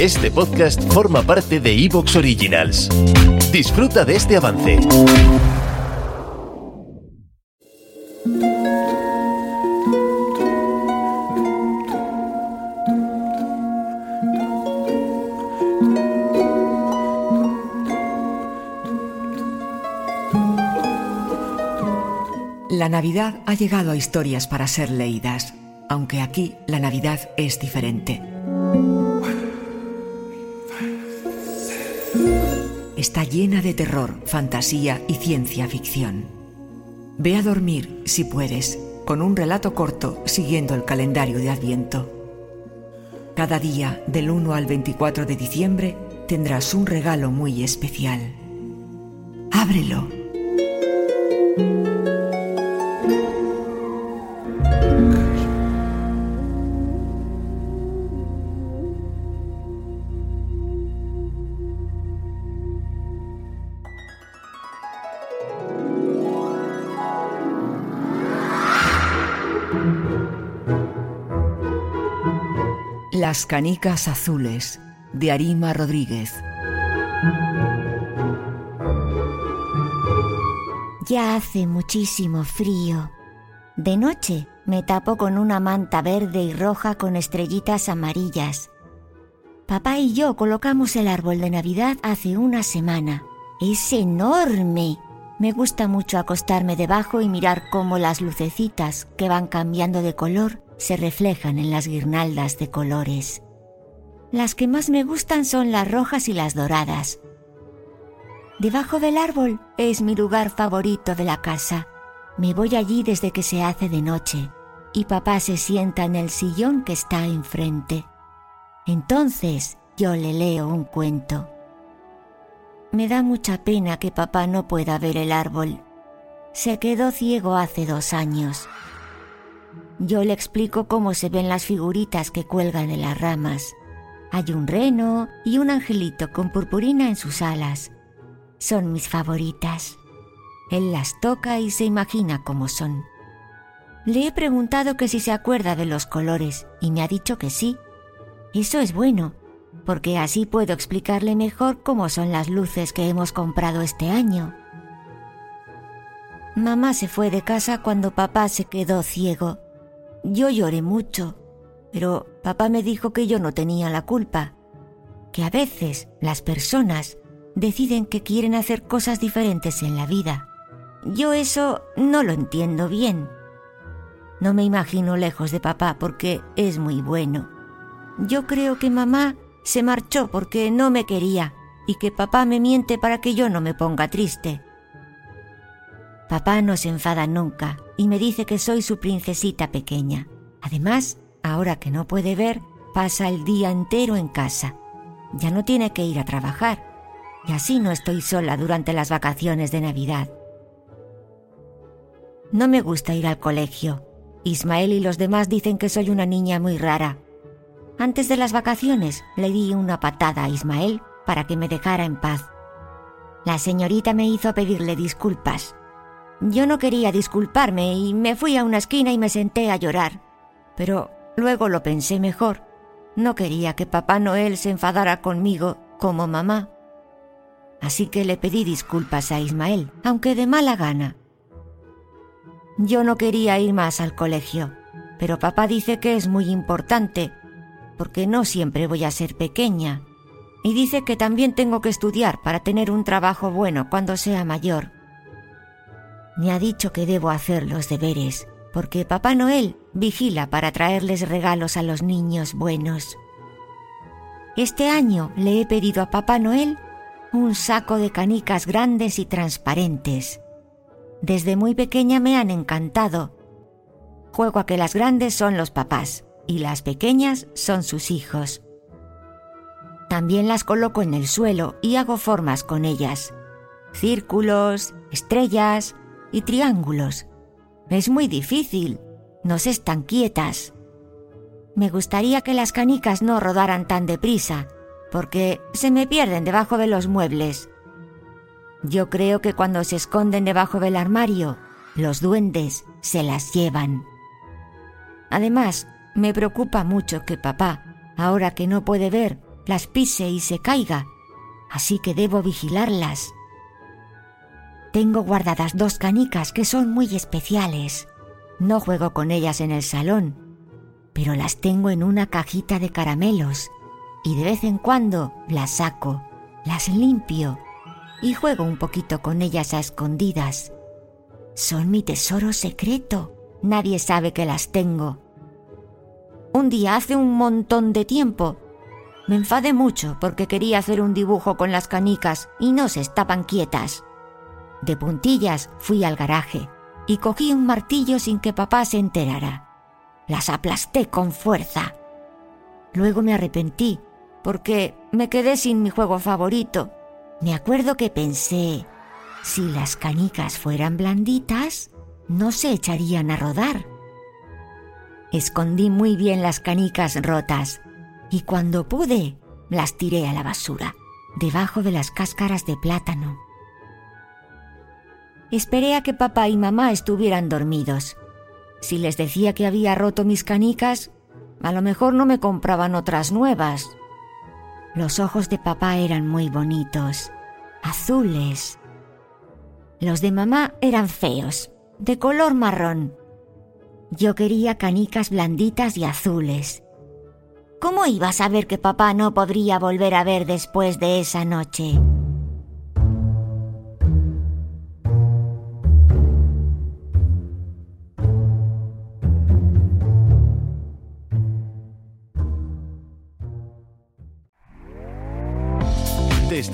Este podcast forma parte de Evox Originals. Disfruta de este avance. La Navidad ha llegado a historias para ser leídas, aunque aquí la Navidad es diferente. Está llena de terror, fantasía y ciencia ficción. Ve a dormir, si puedes, con un relato corto siguiendo el calendario de Adviento. Cada día, del 1 al 24 de diciembre, tendrás un regalo muy especial. Ábrelo. Las canicas azules de Arima Rodríguez. Ya hace muchísimo frío. De noche me tapo con una manta verde y roja con estrellitas amarillas. Papá y yo colocamos el árbol de Navidad hace una semana. Es enorme. Me gusta mucho acostarme debajo y mirar cómo las lucecitas que van cambiando de color se reflejan en las guirnaldas de colores. Las que más me gustan son las rojas y las doradas. Debajo del árbol es mi lugar favorito de la casa. Me voy allí desde que se hace de noche y papá se sienta en el sillón que está enfrente. Entonces yo le leo un cuento. Me da mucha pena que papá no pueda ver el árbol. Se quedó ciego hace dos años. Yo le explico cómo se ven las figuritas que cuelgan de las ramas. Hay un reno y un angelito con purpurina en sus alas. Son mis favoritas. Él las toca y se imagina cómo son. Le he preguntado que si se acuerda de los colores y me ha dicho que sí. Eso es bueno, porque así puedo explicarle mejor cómo son las luces que hemos comprado este año. Mamá se fue de casa cuando papá se quedó ciego yo lloré mucho, pero papá me dijo que yo no tenía la culpa, que a veces las personas deciden que quieren hacer cosas diferentes en la vida. Yo eso no lo entiendo bien. No me imagino lejos de papá porque es muy bueno. Yo creo que mamá se marchó porque no me quería y que papá me miente para que yo no me ponga triste. Papá no se enfada nunca y me dice que soy su princesita pequeña. Además, ahora que no puede ver, pasa el día entero en casa. Ya no tiene que ir a trabajar. Y así no estoy sola durante las vacaciones de Navidad. No me gusta ir al colegio. Ismael y los demás dicen que soy una niña muy rara. Antes de las vacaciones le di una patada a Ismael para que me dejara en paz. La señorita me hizo pedirle disculpas yo no quería disculparme y me fui a una esquina y me senté a llorar. Pero luego lo pensé mejor. No quería que Papá Noel se enfadara conmigo como mamá. Así que le pedí disculpas a Ismael, aunque de mala gana. Yo no quería ir más al colegio, pero papá dice que es muy importante, porque no siempre voy a ser pequeña. Y dice que también tengo que estudiar para tener un trabajo bueno cuando sea mayor me ha dicho que debo hacer los deberes, porque Papá Noel vigila para traerles regalos a los niños buenos. Este año le he pedido a Papá Noel un saco de canicas grandes y transparentes. Desde muy pequeña me han encantado. Juego a que las grandes son los papás y las pequeñas son sus hijos. También las coloco en el suelo y hago formas con ellas. Círculos, estrellas, y triángulos. Es muy difícil. No están quietas. Me gustaría que las canicas no rodaran tan deprisa, porque se me pierden debajo de los muebles. Yo creo que cuando se esconden debajo del armario, los duendes se las llevan. Además, me preocupa mucho que papá, ahora que no puede ver, las pise y se caiga, así que debo vigilarlas. Tengo guardadas dos canicas que son muy especiales. No juego con ellas en el salón, pero las tengo en una cajita de caramelos y de vez en cuando las saco, las limpio y juego un poquito con ellas a escondidas. Son mi tesoro secreto. Nadie sabe que las tengo. Un día hace un montón de tiempo me enfadé mucho porque quería hacer un dibujo con las canicas y no se estaban quietas. De puntillas fui al garaje y cogí un martillo sin que papá se enterara. Las aplasté con fuerza. Luego me arrepentí porque me quedé sin mi juego favorito. Me acuerdo que pensé, si las canicas fueran blanditas, no se echarían a rodar. Escondí muy bien las canicas rotas y cuando pude las tiré a la basura, debajo de las cáscaras de plátano. Esperé a que papá y mamá estuvieran dormidos. Si les decía que había roto mis canicas, a lo mejor no me compraban otras nuevas. Los ojos de papá eran muy bonitos, azules. Los de mamá eran feos, de color marrón. Yo quería canicas blanditas y azules. ¿Cómo iba a saber que papá no podría volver a ver después de esa noche?